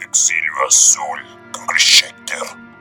Exilio Azul, Schecter.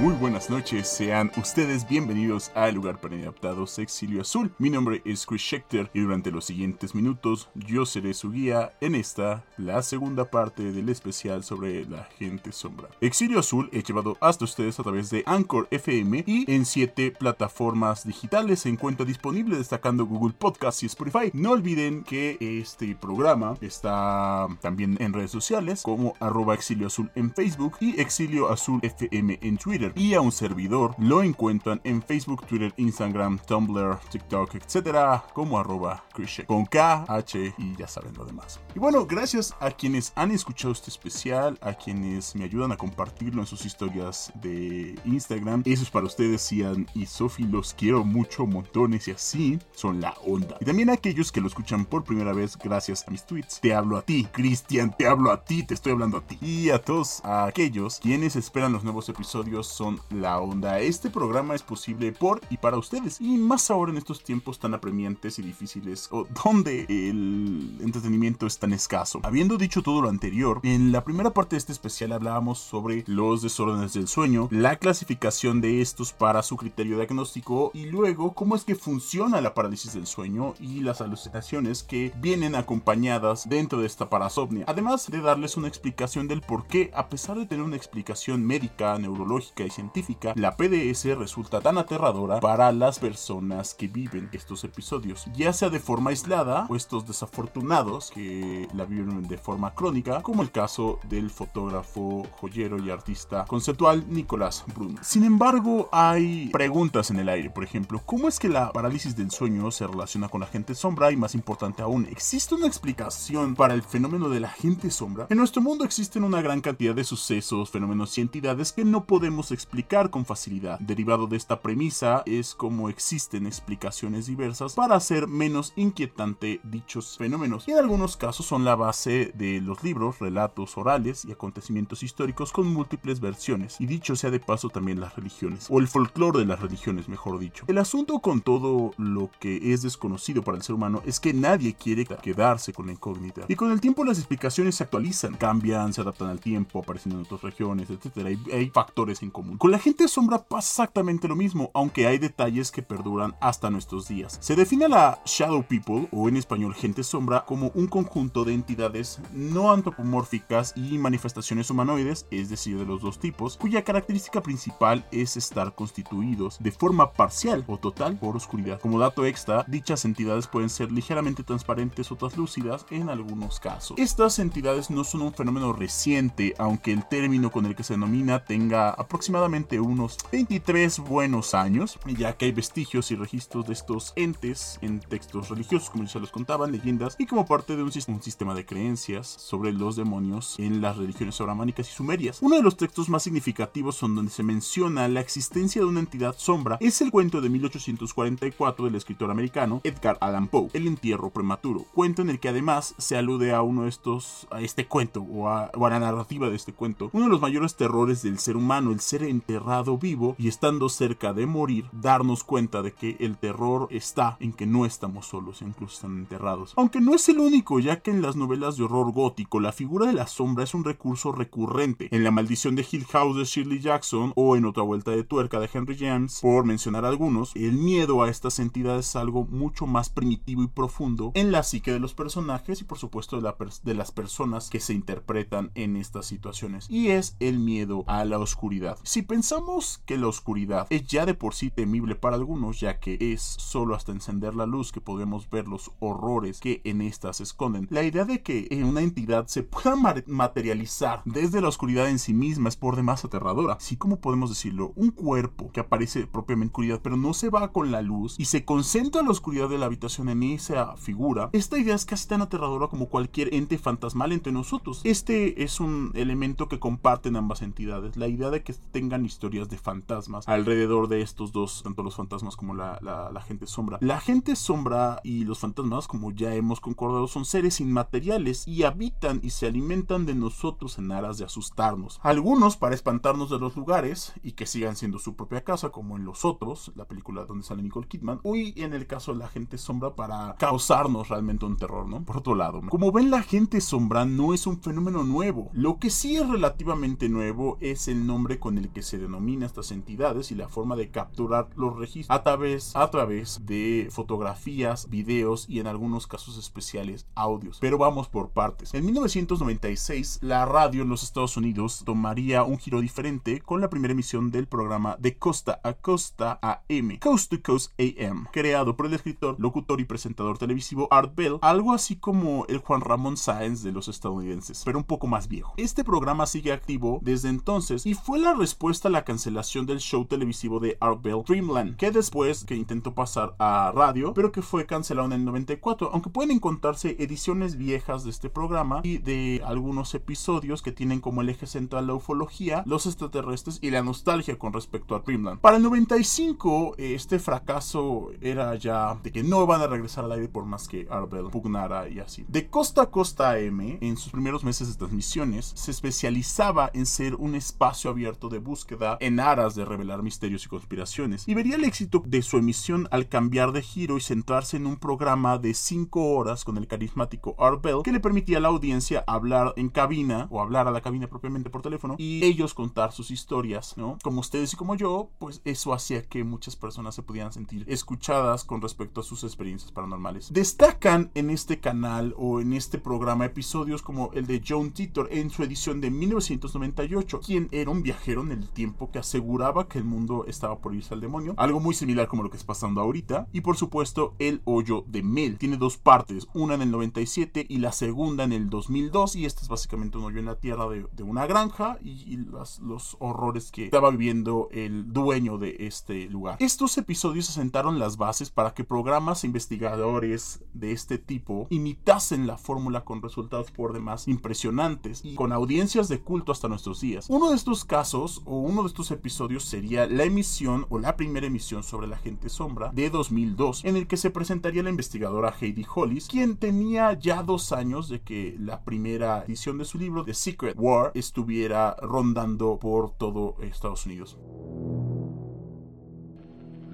Muy buenas noches, sean ustedes bienvenidos al lugar para inadaptados Exilio Azul. Mi nombre es Chris Schechter y durante los siguientes minutos yo seré su guía en esta, la segunda parte del especial sobre la gente sombra. Exilio Azul he llevado hasta ustedes a través de Anchor FM y en siete plataformas digitales se encuentra disponible destacando Google Podcast y Spotify. No olviden que este programa está también en redes sociales como arroba Exilio Azul en Facebook y Exilio Azul FM en Twitter y a un servidor lo encuentran en Facebook, Twitter, Instagram, Tumblr, TikTok, etcétera, como arroba con K, H y ya saben lo demás. Y bueno, gracias a quienes han escuchado este especial, a quienes me ayudan a compartirlo en sus historias de Instagram. Eso es para ustedes, Ian y Sophie, los quiero mucho, montones y así son la onda. Y también a aquellos que lo escuchan por primera vez gracias a mis tweets. Te hablo a ti, Cristian, te hablo a ti, te estoy hablando a ti. Y a todos a aquellos quienes esperan los nuevos episodios son la onda. Este programa es posible por y para ustedes. Y más ahora en estos tiempos tan apremiantes y difíciles, o donde el entretenimiento es tan escaso. Habiendo dicho todo lo anterior, en la primera parte de este especial hablábamos sobre los desórdenes del sueño, la clasificación de estos para su criterio diagnóstico y luego cómo es que funciona la parálisis del sueño y las alucinaciones que vienen acompañadas dentro de esta parasomnia. Además de darles una explicación del por qué, a pesar de tener una explicación médica, neurológica, científica, la PDS resulta tan aterradora para las personas que viven estos episodios, ya sea de forma aislada o estos desafortunados que la viven de forma crónica, como el caso del fotógrafo, joyero y artista conceptual Nicolás Bruno. Sin embargo, hay preguntas en el aire, por ejemplo, ¿cómo es que la parálisis del sueño se relaciona con la gente sombra? Y más importante aún, ¿existe una explicación para el fenómeno de la gente sombra? En nuestro mundo existen una gran cantidad de sucesos, fenómenos y entidades que no podemos explicar con facilidad. Derivado de esta premisa es como existen explicaciones diversas para hacer menos inquietante dichos fenómenos. Y en algunos casos son la base de los libros, relatos orales y acontecimientos históricos con múltiples versiones. Y dicho sea de paso también las religiones, o el folclore de las religiones, mejor dicho. El asunto con todo lo que es desconocido para el ser humano es que nadie quiere quedarse con la incógnita. Y con el tiempo las explicaciones se actualizan, cambian, se adaptan al tiempo, aparecen en otras regiones, etc. Hay, hay factores en con la gente sombra pasa exactamente lo mismo, aunque hay detalles que perduran hasta nuestros días. Se define a la Shadow People, o en español gente sombra, como un conjunto de entidades no antropomórficas y manifestaciones humanoides, es decir, de los dos tipos, cuya característica principal es estar constituidos de forma parcial o total por oscuridad. Como dato extra, dichas entidades pueden ser ligeramente transparentes o translúcidas en algunos casos. Estas entidades no son un fenómeno reciente, aunque el término con el que se denomina tenga aproximadamente unos 23 buenos años, ya que hay vestigios y registros de estos entes en textos religiosos, como ya se los contaban, leyendas, y como parte de un, sistema de creencias sobre los demonios en las religiones abramánicas y sumerias. Uno de los textos más significativos son donde se menciona la existencia de una entidad sombra es el cuento de 1844 del escritor americano Edgar Allan Poe, El entierro prematuro, cuento en el que además se alude a uno de estos, a este cuento o a, o a la narrativa de este cuento, uno de los mayores terrores del ser humano, el ser enterrado vivo y estando cerca de morir, darnos cuenta de que el terror está en que no estamos solos, incluso están enterrados. Aunque no es el único, ya que en las novelas de horror gótico la figura de la sombra es un recurso recurrente. En La maldición de Hill House de Shirley Jackson o en Otra vuelta de tuerca de Henry James, por mencionar algunos, el miedo a estas entidades es algo mucho más primitivo y profundo en la psique de los personajes y por supuesto de, de las personas que se interpretan en estas situaciones. Y es el miedo a la oscuridad. Si pensamos que la oscuridad es ya de por sí temible para algunos, ya que es solo hasta encender la luz que podemos ver los horrores que en esta se esconden, la idea de que una entidad se pueda materializar desde la oscuridad en sí misma es por demás aterradora. Así como podemos decirlo, un cuerpo que aparece propiamente en oscuridad, pero no se va con la luz y se concentra la oscuridad de la habitación en esa figura, esta idea es casi tan aterradora como cualquier ente fantasmal entre nosotros. Este es un elemento que comparten ambas entidades, la idea de que tengan historias de fantasmas alrededor de estos dos, tanto los fantasmas como la, gente sombra. La gente sombra y los fantasmas, como ya hemos concordado, son seres inmateriales y habitan y se alimentan de nosotros en aras de asustarnos. Algunos para espantarnos de los lugares y que sigan siendo su propia casa, como en Los Otros, la película donde sale Nicole Kidman, y en el caso de la gente sombra para causarnos realmente un terror, ¿no? Por otro lado, como ven, la gente sombra no es un fenómeno nuevo. Lo que sí es relativamente nuevo es el nombre con el que se denomina estas entidades y la forma de capturar los registros a través, a través de fotografías, videos y en algunos casos especiales audios. Pero vamos por partes. En 1996, la radio en los Estados Unidos tomaría un giro diferente con la primera emisión del programa de Costa a Costa AM, Coast to Coast AM, creado por el escritor, locutor y presentador televisivo Art Bell, algo así como el Juan Ramón Sáenz de los estadounidenses, pero un poco más viejo. Este programa sigue activo desde entonces y fue la respuesta a la cancelación del show televisivo de Art Bell Dreamland, que después que intentó pasar a radio, pero que fue cancelado en el 94, aunque pueden encontrarse ediciones viejas de este programa y de algunos episodios que tienen como el eje central la ufología, los extraterrestres y la nostalgia con respecto a Dreamland. Para el 95, este fracaso era ya de que no van a regresar al aire por más que Art Bell pugnara y así. De costa a costa AM, en sus primeros meses de transmisiones, se especializaba en ser un espacio abierto de búsqueda en aras de revelar misterios y conspiraciones, y vería el éxito de su emisión al cambiar de giro y centrarse en un programa de 5 horas con el carismático Art Bell, que le permitía a la audiencia hablar en cabina o hablar a la cabina propiamente por teléfono y ellos contar sus historias, ¿no? Como ustedes y como yo, pues eso hacía que muchas personas se pudieran sentir escuchadas con respecto a sus experiencias paranormales. Destacan en este canal o en este programa episodios como el de John Titor en su edición de 1998, quien era un viajero en el tiempo que aseguraba que el mundo estaba por irse al demonio, algo muy similar como lo que está pasando ahorita, y por supuesto el hoyo de Mel. Tiene dos partes, una en el 97 y la segunda en el 2002, y este es básicamente un hoyo en la tierra de, una granja y, los horrores que estaba viviendo el dueño de este lugar. Estos episodios asentaron las bases para que programas e investigadores de este tipo imitasen la fórmula con resultados por demás impresionantes y con audiencias de culto hasta nuestros días. Uno de estos casos o uno de estos episodios sería la emisión o la primera emisión sobre la gente sombra de 2002 en el que se presentaría la investigadora Heidi Hollis quien tenía ya dos años de que la primera edición de su libro The Secret War estuviera rondando por todo Estados Unidos.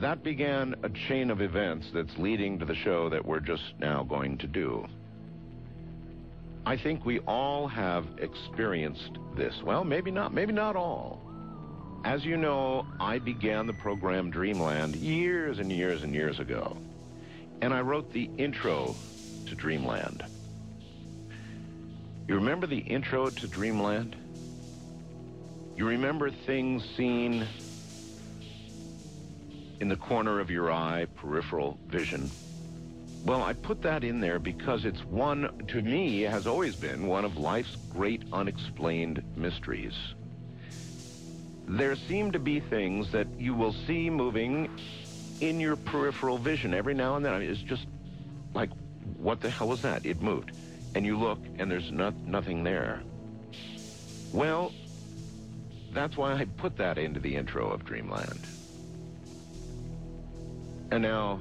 That began a chain of events that's leading to the show that we're just now going to do. I think we all have experienced this. Well, maybe not, maybe not all. As you know, I began the program Dreamland years and years and years ago. And I wrote the intro to Dreamland. You remember the intro to Dreamland? You remember things seen in the corner of your eye, peripheral vision. Well, I put that in there because it's one, to me, has always been one of life's great unexplained mysteries. There seem to be things that you will see moving in your peripheral vision every now and then. I mean, it's just like, what the hell was that? It moved. And you look, and there's not, nothing there. Well, that's why I put that into the intro of Dreamland. And now,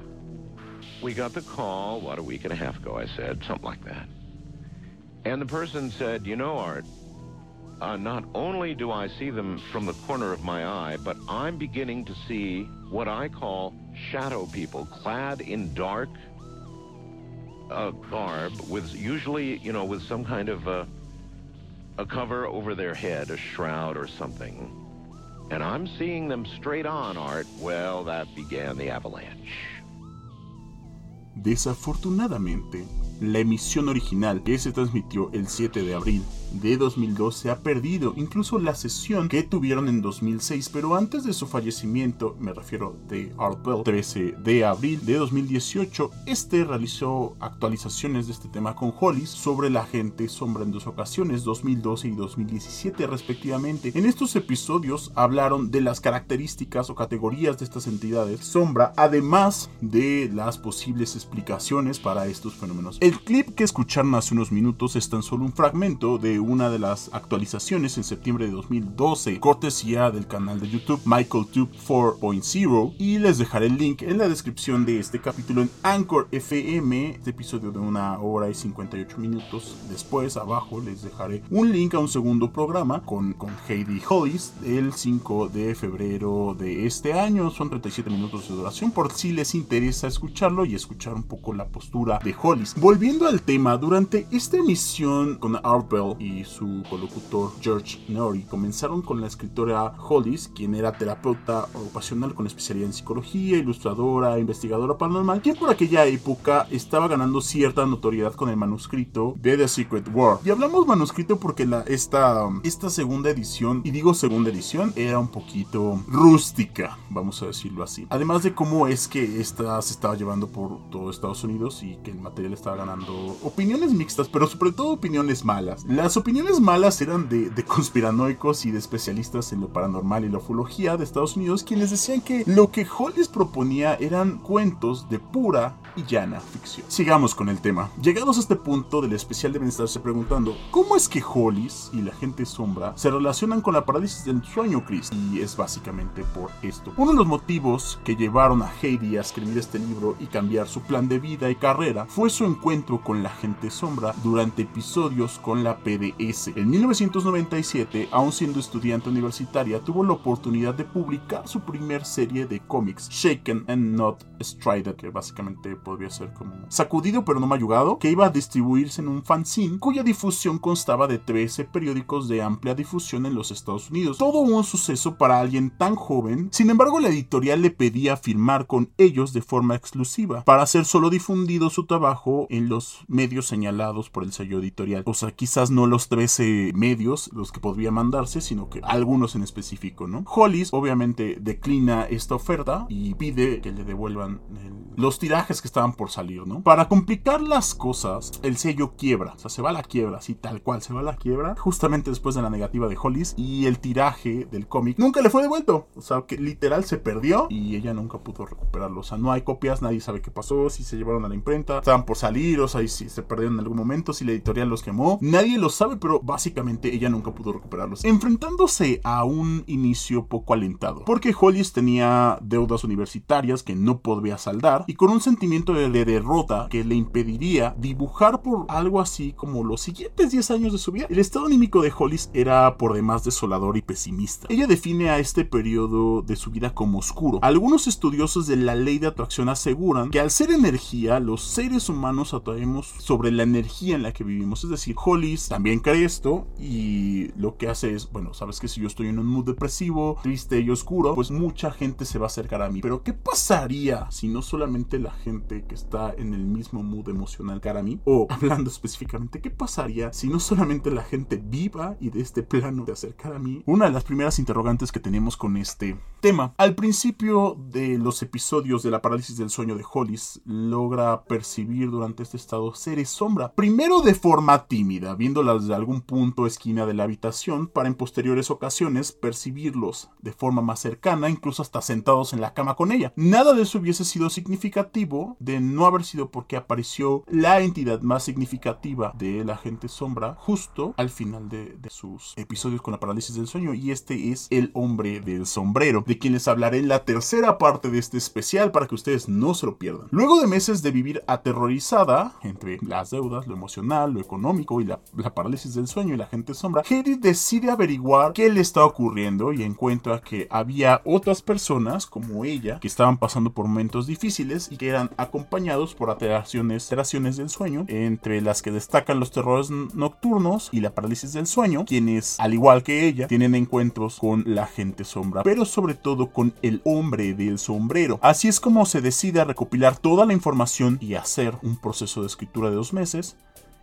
we got the call, what, a week and a half ago, I said, something like that. And the person said, you know, Art, uh, not only do I see them from the corner of my eye, but I'm beginning to see what I call shadow people, clad in dark uh, garb, with usually, you know, with some kind of uh, a cover over their head, a shroud or something. And I'm seeing them straight on, Art. Well, that began the avalanche. Desafortunadamente, la emisión original que se transmitió el 7 de abril de 2002 se ha perdido, incluso la sesión que tuvieron en 2006, pero antes de su fallecimiento, me refiero de Art Bell, 13 de abril de 2018, este realizó actualizaciones de este tema con Hollis sobre la gente sombra en dos ocasiones, 2012 y 2017 respectivamente. En estos episodios hablaron de las características o categorías de estas entidades sombra, además de las posibles explicaciones para estos fenómenos. El clip que escucharon hace unos minutos es tan solo un fragmento de una de las actualizaciones en septiembre de 2012, cortesía del canal de YouTube MichaelTube 4.0 y les dejaré el link en la descripción de este capítulo en Anchor FM, este episodio de una hora y 58 minutos. Después abajo les dejaré un link a un segundo programa con, con Heidi Hollis el 5 de febrero de este año. Son 37 minutos de duración por si les interesa escucharlo y escuchar un poco la postura de Hollis. Al tema, durante esta emisión con Arbel y su colocutor George Nori comenzaron con la escritora Hollis, quien era terapeuta ocupacional con especialidad en psicología, ilustradora, investigadora paranormal, quien por aquella época estaba ganando cierta notoriedad con el manuscrito de The Secret War. Y hablamos manuscrito porque esta, esta segunda edición, y digo segunda edición, era un poquito rústica, vamos a decirlo así. Además de cómo es que esta se estaba llevando por todo Estados Unidos y que el material estaba ganando opiniones mixtas, pero sobre todo opiniones malas. Las opiniones malas eran de, de conspiranoicos y de especialistas en lo paranormal y la ufología de Estados Unidos, quienes decían que lo que Hollis proponía eran cuentos de pura y llana ficción. Sigamos con el tema. Llegados a este punto del especial deben estarse preguntando, ¿cómo es que Hollis y la gente sombra se relacionan con la parálisis del sueño, Chris? Y es básicamente por esto. Uno de los motivos que llevaron a Heidi a escribir este libro y cambiar su plan de vida y carrera fue su encuentro con la gente sombra durante episodios con la PDS. En 1997, aún siendo estudiante universitaria, tuvo la oportunidad de publicar su primer serie de cómics, Shaken and Not Strided, que básicamente podría ser como sacudido pero no mayugado, que iba a distribuirse en un fanzine cuya difusión constaba de 13 periódicos de amplia difusión en los Estados Unidos. Todo un suceso para alguien tan joven, sin embargo la editorial le pedía firmar con ellos de forma exclusiva para hacer solo difundido su trabajo en los medios señalados por el sello editorial. O sea, quizás no los 13 medios los que podría mandarse, sino que algunos en específico, ¿no? Hollis obviamente declina esta oferta y pide que le devuelvan los tirajes que estaban por salir, ¿no? Para complicar las cosas, el sello quiebra, o sea, se va a la quiebra, así tal cual, se va a la quiebra, justamente después de la negativa de Hollis y el tiraje del cómic nunca le fue devuelto, o sea, que literal se perdió y ella nunca pudo recuperarlo, o sea, no hay copias, nadie sabe qué pasó, si se llevaron a la imprenta, estaban por salir, o sea, si se perdieron en algún momento, si la editorial los quemó, nadie lo sabe, pero básicamente ella nunca pudo recuperarlos, enfrentándose a un inicio poco alentado, porque Hollis tenía deudas universitarias que no podía saldar y con un sentimiento de, de derrota que le impediría dibujar por algo así como los siguientes 10 años de su vida. El estado anímico de Hollis era por demás desolador y pesimista. Ella define a este periodo de su vida como oscuro. Algunos estudiosos de la ley de atracción aseguran que al ser energía, los seres humanos sobre la energía en la que vivimos. Es decir, Hollis también cree esto y lo que hace es, bueno, sabes que si yo estoy en un mood depresivo, triste y oscuro, pues mucha gente se va a acercar a mí. Pero ¿qué pasaría si no solamente la gente que está en el mismo mood emocional que a mí? O hablando específicamente, ¿qué pasaría si no solamente la gente viva y de este plano de acercar a mí? Una de las primeras interrogantes que tenemos con este tema. Al principio de los episodios de la parálisis del sueño de Hollis, logra percibir durante este estado seres sombra. Primero de forma tímida, viéndolas de algún punto esquina de la habitación, para en posteriores ocasiones percibirlos de forma más cercana, incluso hasta sentados en la cama con ella. Nada de eso hubiese sido significativo de no haber sido porque apareció la entidad más significativa de la gente sombra justo al final de, de sus episodios con la parálisis del sueño y este es el hombre del sombrero, de quien les hablaré en la tercera parte de este especial para que ustedes no se lo pierdan. Luego de meses de vivir aterrorizada entre las deudas, lo emocional, lo económico y la, la parálisis del sueño y la gente sombra, Heidi decide averiguar qué le está ocurriendo y encuentra que había otras personas como ella que estaban pasando por momentos difíciles y que eran acompañados por alteraciones, alteraciones del sueño, entre las que destacan los terrores nocturnos y la parálisis del sueño, quienes, al igual que ella, tienen encuentros con la gente sombra, pero sobre todo con el hombre del sombrero. Así es como se decide a recopilar toda la información y hacer un proceso de escritura de dos meses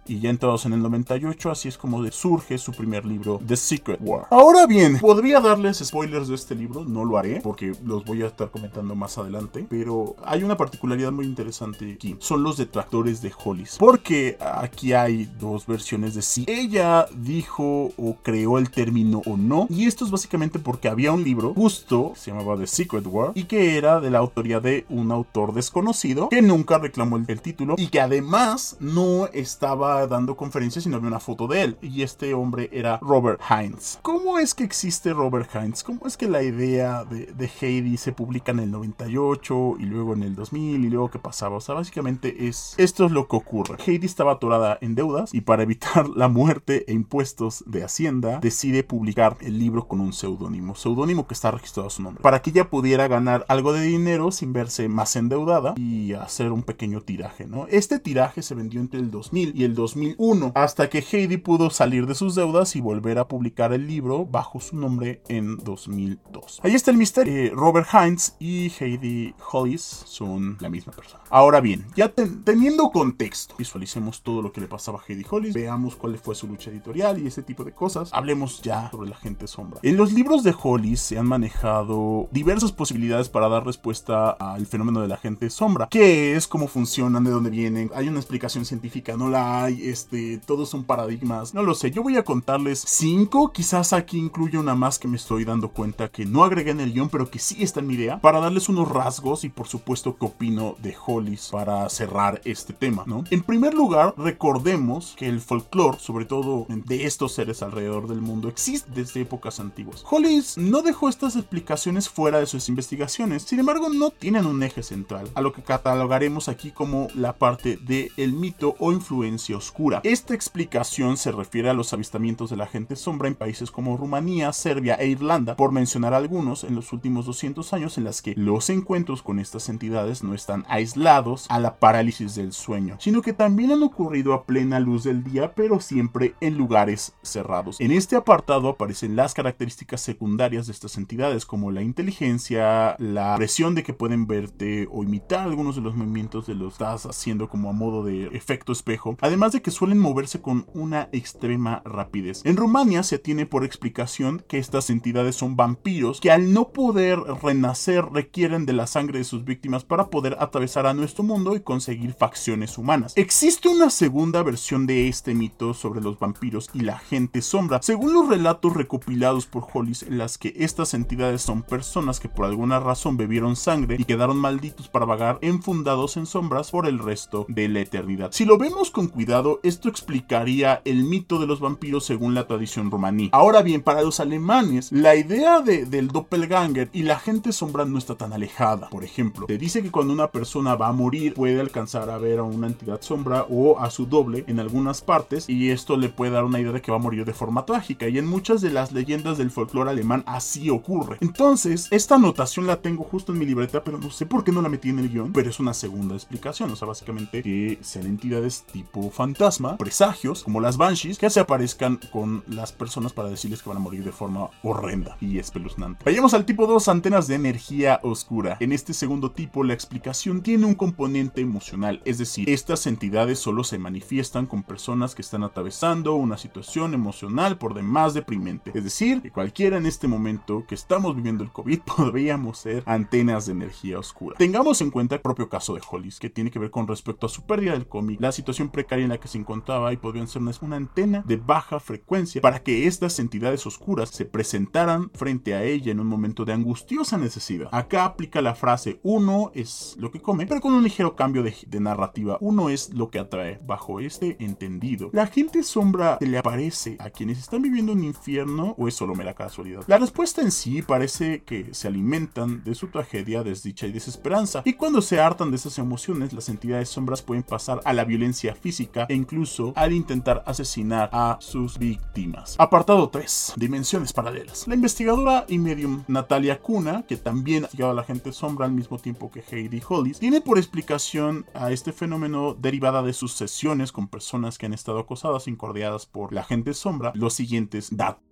y ya entrados en el 98, así es como surge su primer libro, The Secret War. Ahora bien, podría darles spoilers de este libro, no lo haré porque los voy a estar comentando más adelante, pero hay una particularidad muy interesante aquí, son los detractores de Hollis, porque aquí hay dos versiones de si ella dijo o creó el término o no, y esto es básicamente porque había un libro justo, se llamaba The Secret War, y que era de la autoría de un autor desconocido que nunca reclamó el, el título y que además no estaba dando conferencias y no había una foto de él. Y este hombre era Robert Hines. ¿Cómo es que existe Robert Hines? ¿Cómo es que la idea de, de Heidi se publica en el 98 y luego en el 2000 y luego qué pasaba? O sea, básicamente es esto es lo que ocurre. Heidi estaba atorada en deudas y para evitar la muerte e impuestos de Hacienda decide publicar el libro con un seudónimo, seudónimo que está registrado a su nombre, para que ella pudiera ganar algo de dinero sin verse más endeudada y hacer un pequeño tiraje, ¿no? Este tiraje se vendió entre el 2000 y el 2001, hasta que Heidi pudo salir de sus deudas y volver a publicar el libro bajo su nombre en 2002. Ahí está el misterio. Eh, Robert Hines y Heidi Hollis son la misma persona. Ahora bien, ya teniendo contexto, visualicemos todo lo que le pasaba a Heidi Hollis, veamos cuál fue su lucha editorial y ese tipo de cosas. Hablemos ya sobre la gente sombra. En los libros de Hollis se han manejado diversas posibilidades para dar respuesta al fenómeno de la gente sombra. ¿Qué es? ¿Cómo funcionan? ¿De dónde vienen? ¿Hay una explicación científica? ¿No la hay? Este, todos son paradigmas. No lo sé, yo voy a contarles cinco, quizás aquí incluye una más que me estoy dando cuenta que no agregué en el guion, pero que sí está en mi idea, para darles unos rasgos y por supuesto qué opino de Hollis para cerrar este tema, ¿no? En primer lugar, recordemos que el folclore, sobre todo de estos seres alrededor del mundo, existe desde épocas antiguas. Hollis no dejó estas explicaciones fuera de sus investigaciones, sin embargo no tienen un eje central, a lo que catalogaremos aquí como la parte del el mito o influencia oscura. Esta explicación se refiere a los avistamientos de la gente sombra en países como Rumanía, Serbia e Irlanda, por mencionar algunos en los últimos 200 años en las que los encuentros con estas entidades no están aislados a la parálisis del sueño, sino que también han ocurrido a plena luz del día, pero siempre en lugares cerrados. En este apartado aparecen las características secundarias de estas entidades, como la inteligencia, la presión de que pueden verte o imitar algunos de los movimientos de los estás haciendo como a modo de efecto espejo, además de que suelen moverse con una extrema rapidez. En Rumania se tiene por explicación que estas entidades son vampiros que al no poder renacer requieren de la sangre de sus víctimas para poder atravesar a nuestro mundo y conseguir facciones humanas. Existe una segunda versión de este mito sobre los vampiros y la gente sombra, según los relatos recopilados por Hollis en las que estas entidades son personas que por alguna razón bebieron sangre y quedaron malditos para vagar enfundados en sombras por el resto de la eternidad. Si lo vemos con cuidado, esto explicaría el mito de los vampiros según la tradición romaní. Ahora bien, para los alemanes, la idea de, del doppelganger y la gente sombra no está tan alejada. Por ejemplo, te dice que cuando una persona va a morir puede alcanzar a ver a una entidad sombra o a su doble en algunas partes y esto le puede dar una idea de que va a morir de forma trágica y en muchas de las leyendas del folclore alemán así ocurre. Entonces, esta anotación la tengo justo en mi libreta, pero no sé por qué no la metí en el guion, pero es una segunda explicación, o sea, básicamente que sean entidades tipo fantasma, presagios, como las banshees, que se aparezcan con las personas para decirles que van a morir de forma horrenda y espeluznante. Vayamos al tipo 2, antenas de energía oscura. En este segundo tipo, la explicación tiene un componente emocional, es decir, estas entidades solo se manifiestan con personas que están atravesando una situación emocional por demás deprimente. Es decir, que cualquiera en este momento que estamos viviendo el COVID podríamos ser antenas de energía oscura. Tengamos en cuenta el propio caso de Hollis, que tiene que ver con respecto a su pérdida del cómic, la situación precaria en la que se encontraba y podrían ser una antena de baja frecuencia para que estas entidades oscuras se presentaran frente a ella en un momento de angustiosa necesidad. Acá aplica la frase uno es lo que come, pero con un ligero cambio de, narrativa. Uno es lo que atrae. Bajo este entendido, la gente sombra le aparece a quienes están viviendo un infierno o es solo mera casualidad. La respuesta en sí parece que se alimentan de su tragedia, desdicha y desesperanza. Y cuando se hartan de esas emociones, las entidades sombras pueden pasar a la violencia física e incluso al intentar asesinar a sus víctimas. Apartado 3. Dimensiones paralelas. La investigadora y medium Natalia Kuna, que también ha llegado a la gente sombra al mismo tiempo que Heidi Hollis, tiene por explicación a este fenómeno derivada de sus sesiones con personas que han estado acosadas, incordiadas por la gente sombra, los siguientes datos.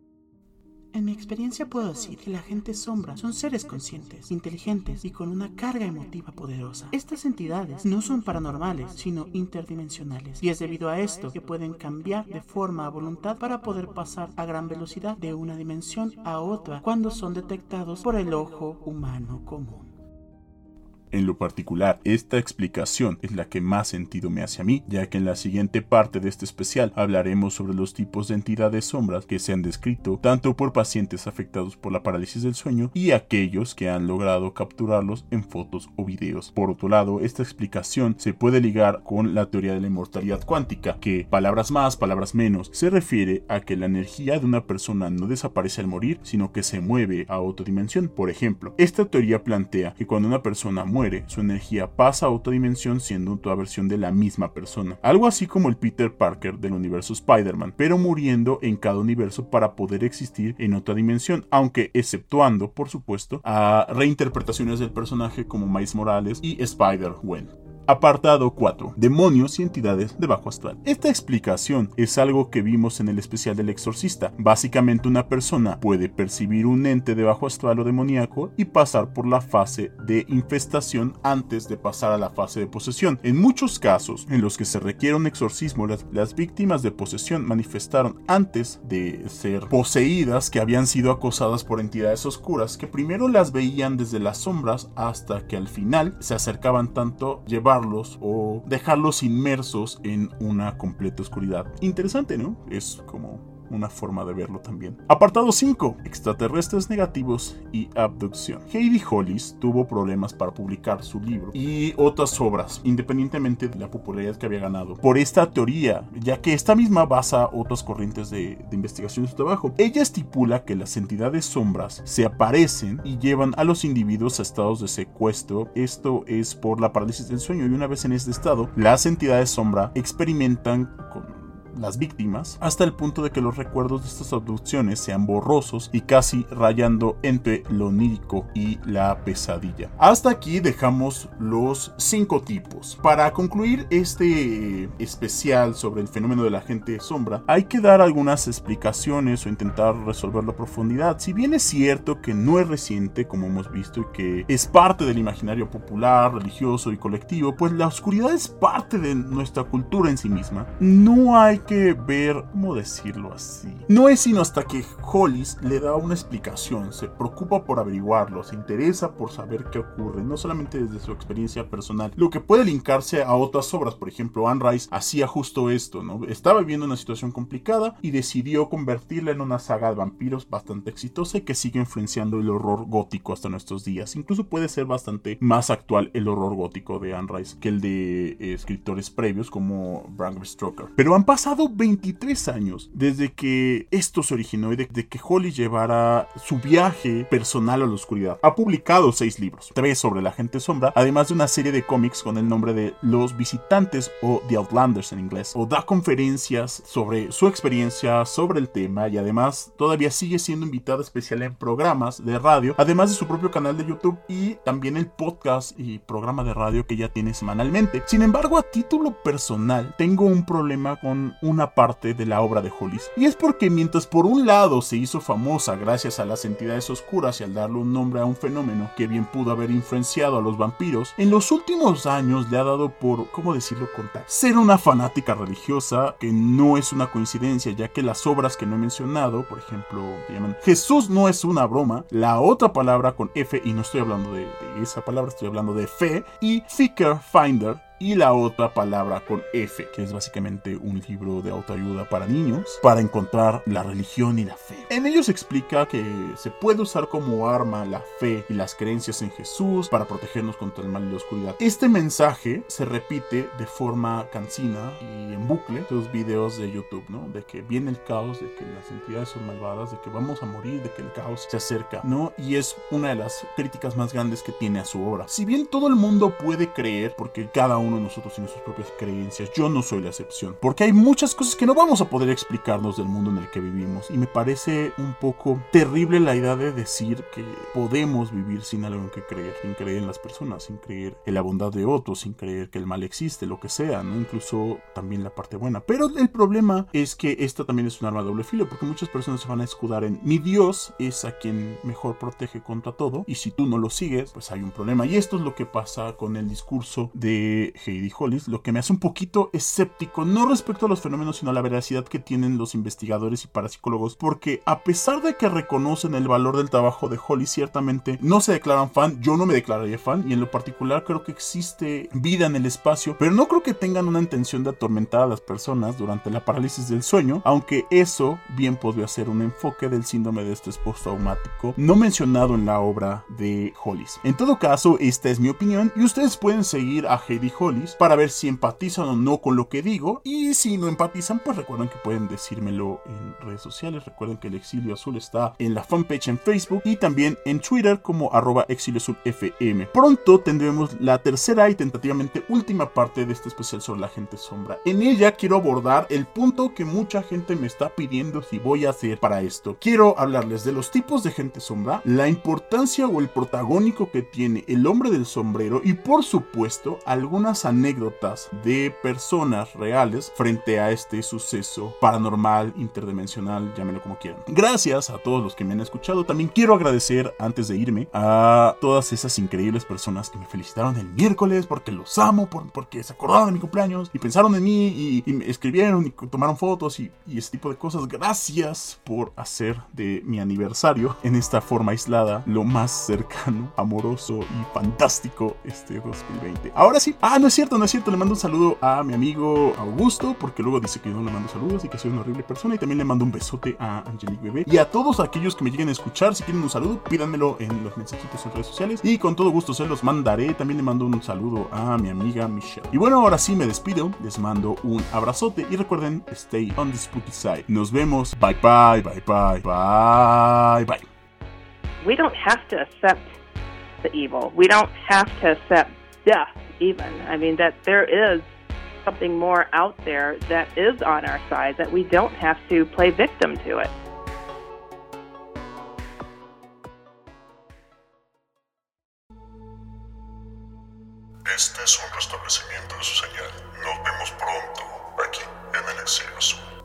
En mi experiencia puedo decir que la gente sombra son seres conscientes, inteligentes y con una carga emotiva poderosa. Estas entidades no son paranormales, sino interdimensionales, y es debido a esto que pueden cambiar de forma a voluntad para poder pasar a gran velocidad de una dimensión a otra cuando son detectados por el ojo humano común. En lo particular, esta explicación es la que más sentido me hace a mí, ya que en la siguiente parte de este especial hablaremos sobre los tipos de entidades sombras que se han descrito tanto por pacientes afectados por la parálisis del sueño y aquellos que han logrado capturarlos en fotos o videos. Por otro lado, esta explicación se puede ligar con la teoría de la inmortalidad cuántica, que, palabras más, palabras menos, se refiere a que la energía de una persona no desaparece al morir, sino que se mueve a otra dimensión. Por ejemplo, esta teoría plantea que cuando una persona muere, muere, su energía pasa a otra dimensión siendo otra versión de la misma persona. Algo así como el Peter Parker del universo Spider-Man, pero muriendo en cada universo para poder existir en otra dimensión, aunque exceptuando, por supuesto, a reinterpretaciones del personaje como Miles Morales y Spider-Gwen. Apartado 4. Demonios y entidades de bajo astral. Esta explicación es algo que vimos en el especial del exorcista. Básicamente una persona puede percibir un ente de bajo astral o demoníaco y pasar por la fase de infestación antes de pasar a la fase de posesión. En muchos casos en los que se requiere un exorcismo, las, las víctimas de posesión manifestaron antes de ser poseídas que habían sido acosadas por entidades oscuras que primero las veían desde las sombras hasta que al final se acercaban tanto llevar o dejarlos inmersos en una completa oscuridad. Interesante, ¿no? Es como una forma de verlo también. Apartado 5. Extraterrestres negativos y abducción. Heidi Hollis tuvo problemas para publicar su libro y otras obras, independientemente de la popularidad que había ganado, por esta teoría, ya que esta misma basa otras corrientes de, investigación de su trabajo. Ella estipula que las entidades sombras se aparecen y llevan a los individuos a estados de secuestro. Esto es por la parálisis del sueño y una vez en este estado, las entidades sombra experimentan con las víctimas, hasta el punto de que los recuerdos de estas abducciones sean borrosos y casi rayando entre lo onírico y la pesadilla. Hasta aquí dejamos los cinco tipos. Para concluir este especial sobre el fenómeno de la gente sombra, hay que dar algunas explicaciones o intentar resolverlo a profundidad. Si bien es cierto que no es reciente, como hemos visto, y que es parte del imaginario popular, religioso y colectivo, pues la oscuridad es parte de nuestra cultura en sí misma. No hay que ver, ¿cómo decirlo así? No es sino hasta que Hollis le da una explicación, se preocupa por averiguarlo, se interesa por saber qué ocurre, no solamente desde su experiencia personal, lo que puede linkarse a otras obras, por ejemplo, Anne Rice hacía justo esto, ¿no? Estaba viviendo una situación complicada y decidió convertirla en una saga de vampiros bastante exitosa y que sigue influenciando el horror gótico hasta nuestros días. Incluso puede ser bastante más actual el horror gótico de Anne Rice que el de eh, escritores previos como Bram Stoker. Pero han pasado 23 años desde que esto se originó y de, que Holly llevara su viaje personal a la oscuridad. Ha publicado seis libros, tres sobre la gente sombra, además de una serie de cómics con el nombre de Los Visitantes o The Outlanders en inglés, o da conferencias sobre su experiencia sobre el tema y además todavía sigue siendo invitada especial en programas de radio, además de su propio canal de YouTube y también el podcast y programa de radio que ya tiene semanalmente. Sin embargo, a título personal, tengo un problema con una parte de la obra de Hollis. Y es porque mientras por un lado se hizo famosa gracias a las entidades oscuras y al darle un nombre a un fenómeno que bien pudo haber influenciado a los vampiros, en los últimos años le ha dado por, ¿cómo decirlo? Contar. Ser una fanática religiosa, que no es una coincidencia, ya que las obras que no he mencionado, por ejemplo, llaman Jesús no es una broma, la otra palabra con F, y no estoy hablando de, de esa palabra, estoy hablando de fe, y Ficker Finder, y la otra palabra con F, que es básicamente un libro de autoayuda para niños para encontrar la religión y la fe. En ellos explica que se puede usar como arma la fe y las creencias en Jesús para protegernos contra el mal y la oscuridad. Este mensaje se repite de forma cansina y en bucle los videos de YouTube, ¿no? De que viene el caos, de que las entidades son malvadas, de que vamos a morir, de que el caos se acerca, ¿no? Y es una de las críticas más grandes que tiene a su obra. Si bien todo el mundo puede creer, porque cada uno uno de nosotros tiene sus propias creencias. Yo no soy la excepción. Porque hay muchas cosas que no vamos a poder explicarnos del mundo en el que vivimos. Y me parece un poco terrible la idea de decir que podemos vivir sin algo en que creer. Sin creer en las personas, sin creer en la bondad de otros, sin creer que el mal existe, lo que sea, ¿no? Incluso también la parte buena. Pero el problema es que esta también es un arma de doble filo. Porque muchas personas se van a escudar en mi Dios es a quien mejor protege contra todo. Y si tú no lo sigues, pues hay un problema. Y esto es lo que pasa con el discurso de Heidi Hollis, lo que me hace un poquito escéptico, no respecto a los fenómenos, sino a la veracidad que tienen los investigadores y parapsicólogos, porque a pesar de que reconocen el valor del trabajo de Hollis, ciertamente no se declaran fan, yo no me declararía fan, y en lo particular creo que existe vida en el espacio, pero no creo que tengan una intención de atormentar a las personas durante la parálisis del sueño, aunque eso bien podría ser un enfoque del síndrome de estrés postraumático no mencionado en la obra de Hollis. En todo caso, esta es mi opinión y ustedes pueden seguir a Heidi Hollis para ver si empatizan o no con lo que digo y si no empatizan pues recuerden que pueden decírmelo en redes sociales, recuerden que el Exilio Azul está en la fanpage en Facebook y también en Twitter como arroba Exilio Azul FM. Pronto tendremos la tercera y tentativamente última parte de este especial sobre la gente sombra. En ella quiero abordar el punto que mucha gente me está pidiendo si voy a hacer para esto. Quiero hablarles de los tipos de gente sombra, la importancia o el protagónico que tiene el hombre del sombrero y por supuesto algunas anécdotas de personas reales frente a este suceso paranormal, interdimensional, llámenlo como quieran. Gracias a todos los que me han escuchado. También quiero agradecer antes de irme a todas esas increíbles personas que me felicitaron el miércoles porque los amo, porque se acordaron de mi cumpleaños y pensaron en mí y, me escribieron y tomaron fotos y, ese tipo de cosas. Gracias por hacer de mi aniversario en esta forma aislada lo más cercano, amoroso y fantástico este 2020. Ahora sí, ah, no es cierto, no es cierto, le mando un saludo a mi amigo Augusto, porque luego dice que yo no le mando saludos y que soy una horrible persona, y también le mando un besote a Bebé. Y a todos aquellos que me lleguen a escuchar, si quieren un saludo, pídanmelo en los mensajitos en redes sociales, y con todo gusto se los mandaré. También le mando un saludo a mi amiga Michelle. Y bueno, ahora sí me despido, les mando un abrazote, y recuerden, stay on the spooky side. Nos vemos, bye bye, bye bye, bye bye. We don't have to accept the evil. We don't have to accept death, even. I mean, that there is something more out there that is on our side, that we don't have to play victim to it. Este es un restablecimiento de su señal. Nos vemos pronto, aquí, en el Exilio Azul.